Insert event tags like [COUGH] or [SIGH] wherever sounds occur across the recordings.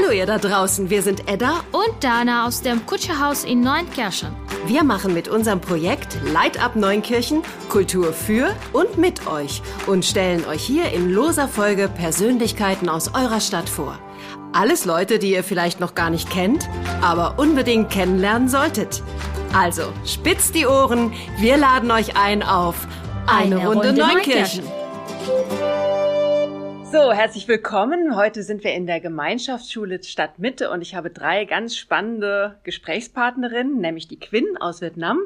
Hallo ihr da draußen, wir sind Edda und Dana aus dem Kutscherhaus in Neunkirchen. Wir machen mit unserem Projekt Light Up Neunkirchen Kultur für und mit euch und stellen euch hier in loser Folge Persönlichkeiten aus eurer Stadt vor. Alles Leute, die ihr vielleicht noch gar nicht kennt, aber unbedingt kennenlernen solltet. Also, spitzt die Ohren, wir laden euch ein auf eine, eine Runde, Runde Neunkirchen. Neunkirchen. So, herzlich willkommen. Heute sind wir in der Gemeinschaftsschule Stadtmitte und ich habe drei ganz spannende Gesprächspartnerinnen, nämlich die Quinn aus Vietnam,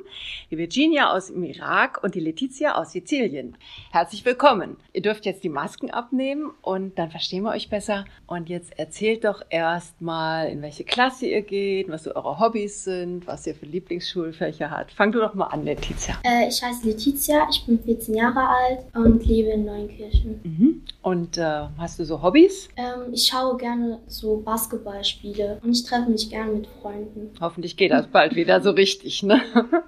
die Virginia aus dem Irak und die Letizia aus Sizilien. Herzlich willkommen. Ihr dürft jetzt die Masken abnehmen und dann verstehen wir euch besser. Und jetzt erzählt doch erst mal, in welche Klasse ihr geht, was so eure Hobbys sind, was ihr für Lieblingsschulfächer habt. Fang du doch mal an, Letizia. Äh, ich heiße Letizia, ich bin 14 Jahre alt und lebe in Neunkirchen. Mhm. Und äh, hast du so Hobbys? Ähm, ich schaue gerne so Basketballspiele und ich treffe mich gerne mit Freunden. Hoffentlich geht das bald wieder so richtig, ne? [LAUGHS]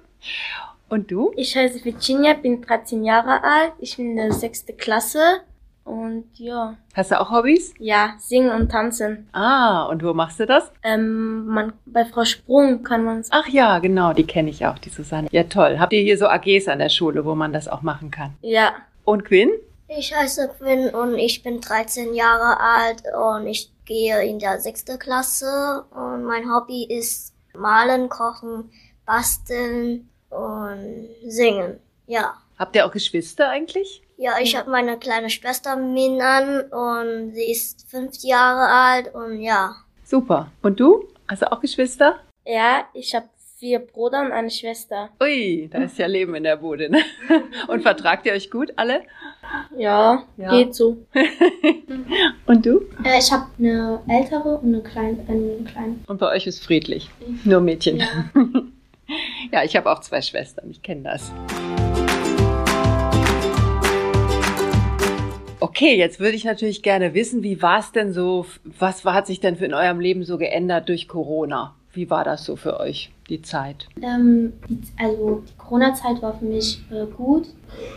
Und du? Ich heiße Virginia, bin 13 Jahre alt. Ich bin in der sechsten Klasse. Und ja. Hast du auch Hobbys? Ja, singen und tanzen. Ah, und wo machst du das? Ähm, man, bei Frau Sprung kann man es. Ach ja, genau, die kenne ich auch, die Susanne. Ja, toll. Habt ihr hier so AGs an der Schule, wo man das auch machen kann? Ja. Und Quinn? Ich heiße Quinn und ich bin 13 Jahre alt und ich gehe in der sechste Klasse und mein Hobby ist malen, kochen, basteln und singen. Ja. Habt ihr auch Geschwister eigentlich? Ja, ich habe meine kleine Schwester Minan und sie ist fünf Jahre alt und ja. Super. Und du? Hast du auch Geschwister? Ja, ich habe vier Brüder und eine Schwester. Ui, da ist ja Leben in der Bude, ne? [LAUGHS] Und vertragt ihr euch gut alle? Ja, ja. geht so. [LAUGHS] und du? Äh, ich habe eine ältere und eine kleine, eine kleine. Und bei euch ist friedlich. Nur Mädchen. Ja, [LAUGHS] ja ich habe auch zwei Schwestern, ich kenne das. Okay, jetzt würde ich natürlich gerne wissen, wie war es denn so, was hat sich denn für in eurem Leben so geändert durch Corona? Wie war das so für euch, die Zeit? Ähm, also die Corona-Zeit war für mich äh, gut.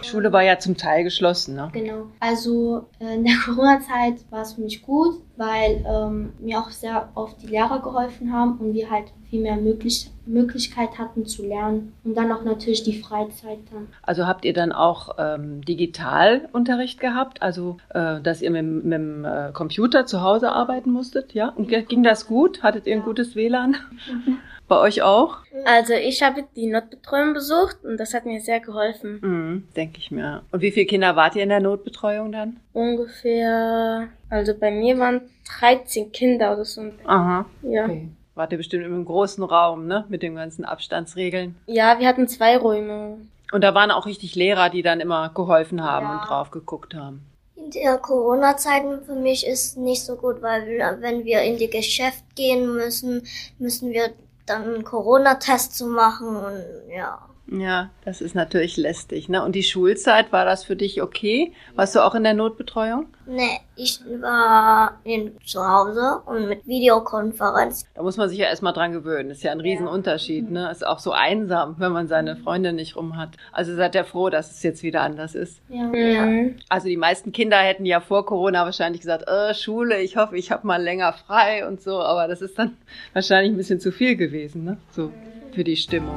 Die Schule war ja zum Teil geschlossen, ne? Genau. Also äh, in der [LAUGHS] Corona-Zeit war es für mich gut, weil ähm, mir auch sehr oft die Lehrer geholfen haben und wir halt viel mehr möglich Möglichkeit hatten zu lernen und dann auch natürlich die Freizeit dann. Also habt ihr dann auch ähm, Digitalunterricht gehabt, also äh, dass ihr mit, mit dem äh, Computer zu Hause arbeiten musstet, ja? Und ging das gut? Hattet ihr ein gutes WLAN? [LAUGHS] Bei euch auch? Also ich habe die Notbetreuung besucht und das hat mir sehr geholfen. Mhm, Denke ich mir. Und wie viele Kinder wart ihr in der Notbetreuung dann? Ungefähr, also bei mir waren 13 Kinder oder so. Aha. Ja. Okay. Wart ihr bestimmt in einem großen Raum, ne? Mit den ganzen Abstandsregeln. Ja, wir hatten zwei Räume. Und da waren auch richtig Lehrer, die dann immer geholfen haben ja. und drauf geguckt haben. In der Corona-Zeit für mich ist nicht so gut, weil wenn wir in die Geschäft gehen müssen, müssen wir dann einen Corona-Test zu machen und ja. Ja, das ist natürlich lästig. Ne? Und die Schulzeit, war das für dich okay? Warst du auch in der Notbetreuung? Nee, ich war in, zu Hause und mit Videokonferenz. Da muss man sich ja erstmal dran gewöhnen. Das ist ja ein Riesenunterschied. Ja. Ne? Ist auch so einsam, wenn man seine Freunde nicht rum hat. Also seid ihr froh, dass es jetzt wieder anders ist. Ja. ja. Also die meisten Kinder hätten ja vor Corona wahrscheinlich gesagt, äh, Schule, ich hoffe, ich habe mal länger frei und so. Aber das ist dann wahrscheinlich ein bisschen zu viel gewesen, ne? So für die Stimmung.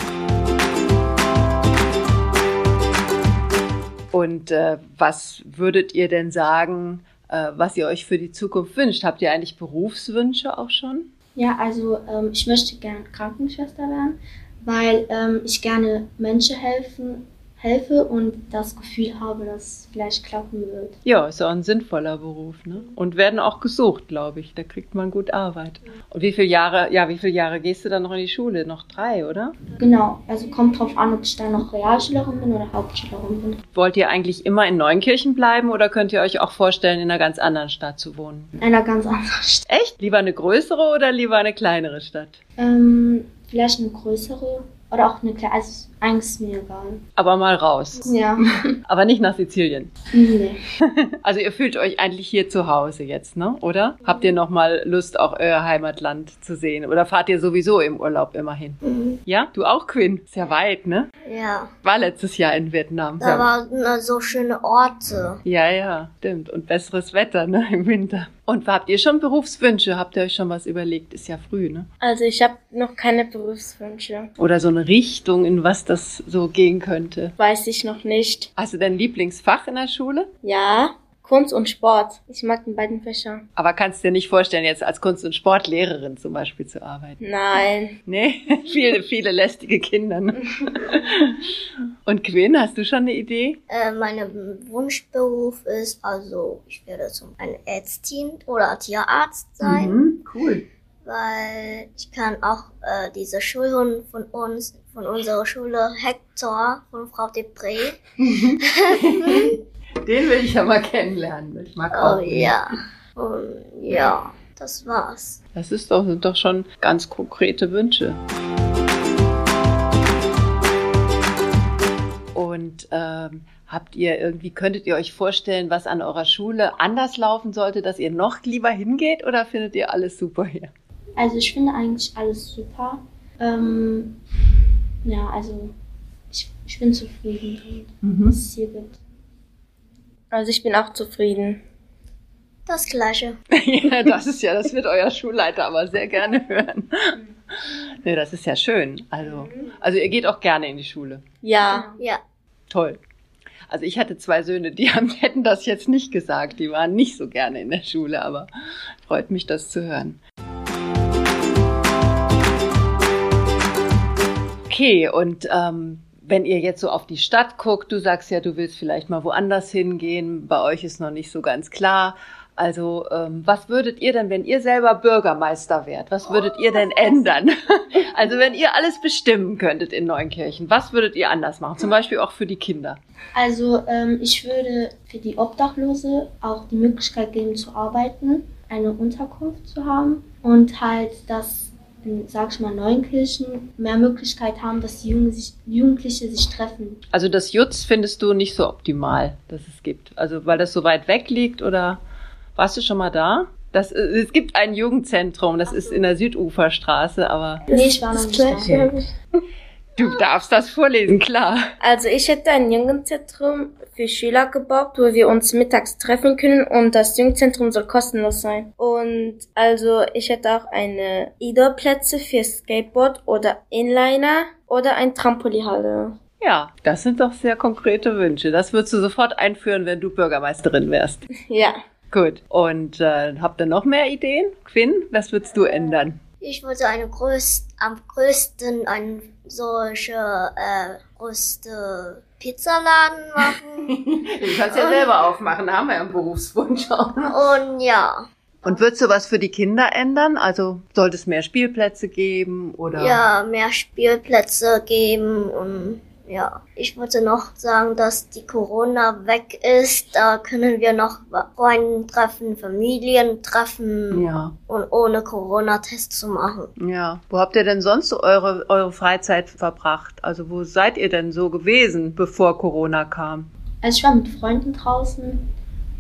Und äh, was würdet ihr denn sagen, äh, was ihr euch für die Zukunft wünscht? Habt ihr eigentlich Berufswünsche auch schon? Ja, also ähm, ich möchte gerne Krankenschwester werden, weil ähm, ich gerne Menschen helfen helfe und das Gefühl habe, dass es vielleicht klappen wird. Ja, ist auch ein sinnvoller Beruf, ne? Und werden auch gesucht, glaube ich. Da kriegt man gut Arbeit. Und wie viele Jahre, ja, wie viele Jahre gehst du dann noch in die Schule? Noch drei, oder? Genau. Also kommt drauf an, ob ich dann noch Realschülerin bin oder Hauptschülerin bin. Wollt ihr eigentlich immer in Neunkirchen bleiben oder könnt ihr euch auch vorstellen, in einer ganz anderen Stadt zu wohnen? In einer ganz anderen Stadt. Echt? Lieber eine größere oder lieber eine kleinere Stadt? Ähm, vielleicht eine größere oder auch eine kleine. Also ist mir egal. Aber mal raus. Ja. [LAUGHS] Aber nicht nach Sizilien. nee. [LAUGHS] Also ihr fühlt euch eigentlich hier zu Hause jetzt, ne? Oder? Habt ihr noch mal Lust, auch euer Heimatland zu sehen? Oder fahrt ihr sowieso im Urlaub immerhin? Mhm. Ja? Du auch, Quinn? Ist ja weit, ne? Ja, War letztes Jahr in Vietnam. da waren äh, so schöne Orte. Ja, ja, stimmt. Und besseres Wetter, ne? Im Winter. Und habt ihr schon Berufswünsche? Habt ihr euch schon was überlegt? Ist ja früh, ne? Also ich habe noch keine Berufswünsche. Oder so eine Richtung, in was das so gehen könnte. Weiß ich noch nicht. Hast du dein Lieblingsfach in der Schule? Ja, Kunst und Sport. Ich mag die beiden Fächer. Aber kannst dir nicht vorstellen, jetzt als Kunst- und Sportlehrerin zum Beispiel zu arbeiten? Nein. Nee, [LAUGHS] viele, viele lästige Kinder. Ne? [LAUGHS] Und Quinn, hast du schon eine Idee? Äh, mein Wunschberuf ist also, ich werde zum eine Ärztin oder Tierarzt sein, Mhm, cool. weil ich kann auch äh, diese Schulhund von uns, von unserer Schule Hector von Frau Depré. [LAUGHS] Den will ich ja mal kennenlernen. Ich mag auch. Oh den. ja. Und ja, das war's. Das ist doch, sind doch schon ganz konkrete Wünsche. Und ähm, habt ihr irgendwie, könntet ihr euch vorstellen, was an eurer Schule anders laufen sollte, dass ihr noch lieber hingeht oder findet ihr alles super hier? Also ich finde eigentlich alles super. Ähm, ja, also ich, ich bin zufrieden damit, was es hier gibt. Also ich bin auch zufrieden. Das gleiche. ja, das ist ja, das wird euer Schulleiter aber sehr gerne hören. [LAUGHS] nee, das ist ja schön. Also, also ihr geht auch gerne in die Schule. Ja. Ja. Toll. Also ich hatte zwei Söhne, die haben, [LAUGHS] hätten das jetzt nicht gesagt. Die waren nicht so gerne in der Schule, aber freut mich, das zu hören. Okay, und ähm, wenn ihr jetzt so auf die Stadt guckt, du sagst ja, du willst vielleicht mal woanders hingehen, bei euch ist noch nicht so ganz klar. Also, ähm, was würdet ihr denn, wenn ihr selber Bürgermeister wärt, was würdet ihr denn ändern? [LAUGHS] Also, wenn ihr alles bestimmen könntet in Neunkirchen, was würdet ihr anders machen? Zum Beispiel auch für die Kinder. Also ähm, ich würde für die Obdachlose auch die Möglichkeit geben zu arbeiten, eine Unterkunft zu haben und halt, dass, in, sag ich mal, Neunkirchen mehr Möglichkeit haben, dass die Jugendliche sich treffen. Also, das Jutz findest du nicht so optimal, dass es gibt. Also, weil das so weit weg liegt oder warst du schon mal da? Das, äh, es gibt ein Jugendzentrum, das ist in der Süduferstraße, aber Nee, ich war noch nicht da. [LAUGHS] du darfst das vorlesen, klar. Also ich hätte ein Jugendzentrum für Schüler gebaut, wo wir uns mittags treffen können und das Jugendzentrum soll kostenlos sein. Und also ich hätte auch eine Indoor-Plätze für Skateboard oder Inliner oder ein Trampolinhalle. Ja, das sind doch sehr konkrete Wünsche. Das würdest du sofort einführen, wenn du Bürgermeisterin wärst. Ja. Gut. Und äh, habt ihr noch mehr Ideen? Quinn, was würdest du ändern? Ich würde eine größt, am größten ein solche äh, größte Pizzaladen machen. [LAUGHS] Du kannst ja selber aufmachen, da haben wir ja einen Berufswunsch auch. Und ja, Und würdest du was für die Kinder ändern? Also sollte es mehr Spielplätze geben oder? ja, mehr Spielplätze geben und ja. Ich wollte noch sagen, dass die Corona weg ist. Da können wir noch Freunde treffen, Familien treffen Ja, und ohne Corona-Test zu machen. ja. Wo habt ihr denn sonst so eure, eure Freizeit verbracht? Also wo seid ihr denn so gewesen, bevor Corona kam? Also ich war mit Freunden draußen,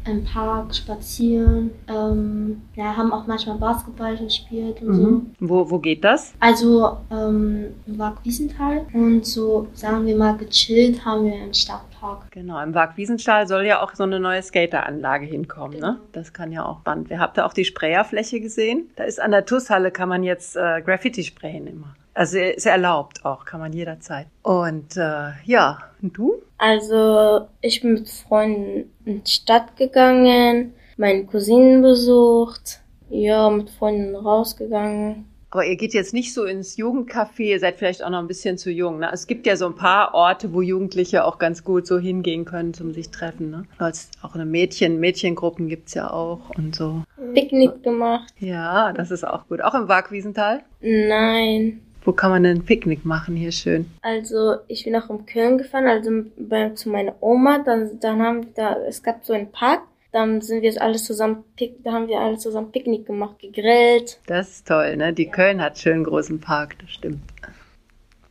im Park, spazieren, ähm, ja, haben auch manchmal Basketball gespielt und so. Wo, wo geht das? Also ähm, im Park Wiesenthal und so, sagen wir mal, gechillt haben wir im Stadtpark. Genau, im Park Wiesenstahl soll ja auch so eine neue Skateranlage hinkommen, ne? Das kann ja auch spannend. werden. Habt ihr auch die Sprayerfläche gesehen? Da ist an der TUS-Halle kann man jetzt äh, Graffiti sprayen immer. Also ist erlaubt auch, kann man jederzeit. Und äh, ja, und du? Also ich bin mit Freunden in die Stadt gegangen, meine Cousinen besucht, ja, mit Freunden rausgegangen. Aber ihr geht jetzt nicht so ins Jugendcafé, ihr seid vielleicht auch noch ein bisschen zu jung. Ne? Es gibt ja so ein paar Orte, wo Jugendliche auch ganz gut so hingehen können zum sich treffen. Ne? Als auch eine Mädchen, Mädchengruppen gibt's ja auch und so. Picknick gemacht. Ja, das ist auch gut. Auch im Park Wiesenthal? Nein. Wo kann man denn ein Picknick machen? Hier schön. Also ich bin auch in Köln gefahren, also bei, zu meiner Oma. Dann, dann haben wir da, es gab so einen Park. Dann sind wir alles zusammen, pick, da haben wir alle zusammen Picknick gemacht, gegrillt. Das ist toll, ne? Die Köln hat schön großen Park, das stimmt.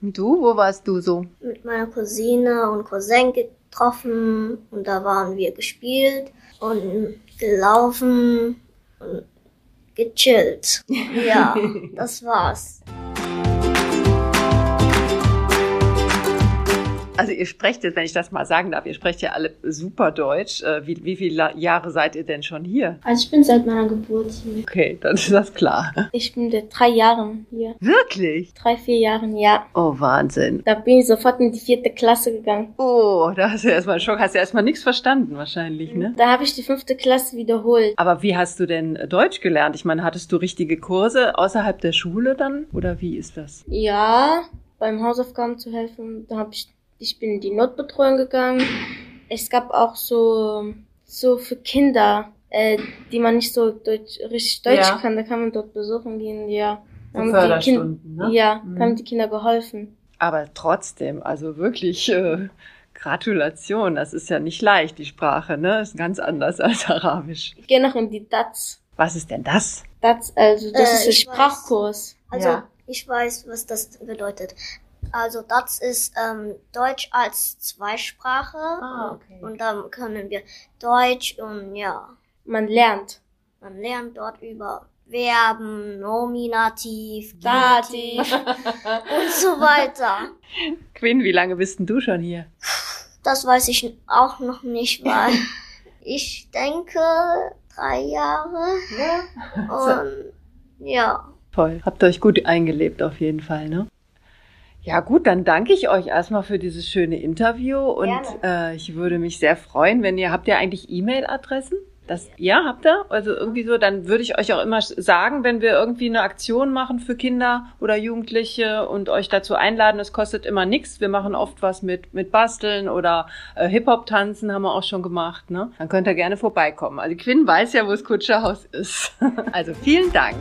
Und du, wo warst du so? Mit meiner Cousine und Cousin getroffen und da waren wir gespielt und gelaufen und gechillt. [LAUGHS] Ja, das war's. Also ihr sprecht jetzt, wenn ich das mal sagen darf, ihr sprecht ja alle super Deutsch. Äh, wie, wie viele Jahre seid ihr denn schon hier? Also ich bin seit meiner Geburt hier. Okay, dann ist das klar. Ich bin seit drei Jahren hier. Wirklich? Drei, vier Jahren, ja. Oh, Wahnsinn. Da bin ich sofort in die vierte Klasse gegangen. Oh, da hast du erstmal einen Schock. Hast du erstmal nichts verstanden wahrscheinlich, ne? Da habe ich die fünfte Klasse wiederholt. Aber wie hast du denn Deutsch gelernt? Ich meine, hattest du richtige Kurse außerhalb der Schule dann? Oder wie ist das? Ja, beim Hausaufgaben zu helfen. Da habe ich, ich bin in die Notbetreuung gegangen. Es gab auch so, so für Kinder, äh, die man nicht so Deutsch, richtig Deutsch Ja. kann. Da kann man dort besuchen gehen, ja. Haben die Förderstunden, Kin- ne? Ja, Mhm. haben die Kinder geholfen. Aber trotzdem, also wirklich äh, Gratulation. Das ist ja nicht leicht, die Sprache, ne? Ist ganz anders als Arabisch. Ich gehe noch in die DATS. Was ist denn das? DATS, also das Äh, ist der ich weiß. Sprachkurs. Also, Ja. ich weiß, was das bedeutet. Also, das ist ähm, Deutsch als Zweisprache. Ah, okay. Und dann können wir Deutsch und ja, Man lernt. man lernt dort über Verben, Nominativ, Dativ. [LAUGHS] und so weiter. Quinn, wie lange bist denn du schon hier? Das weiß ich auch noch nicht, weil [LAUGHS] ich denke drei Jahre. Und ja. Toll. Habt euch gut eingelebt auf jeden Fall, ne? Ja gut, dann danke ich euch erstmal für dieses schöne Interview und äh, ich würde mich sehr freuen, wenn ihr habt ihr eigentlich E-Mail-Adressen? Das ja habt ihr? Also irgendwie so, dann würde ich euch auch immer sagen, wenn wir irgendwie eine Aktion machen für Kinder oder Jugendliche und euch dazu einladen. Es kostet immer nichts. Wir machen oft was mit mit Basteln oder äh, Hip Hop tanzen haben wir auch schon gemacht. Ne? Dann könnt ihr gerne vorbeikommen. Also Quinn weiß ja, wo das Kutscherhaus ist. [LAUGHS] also vielen Dank.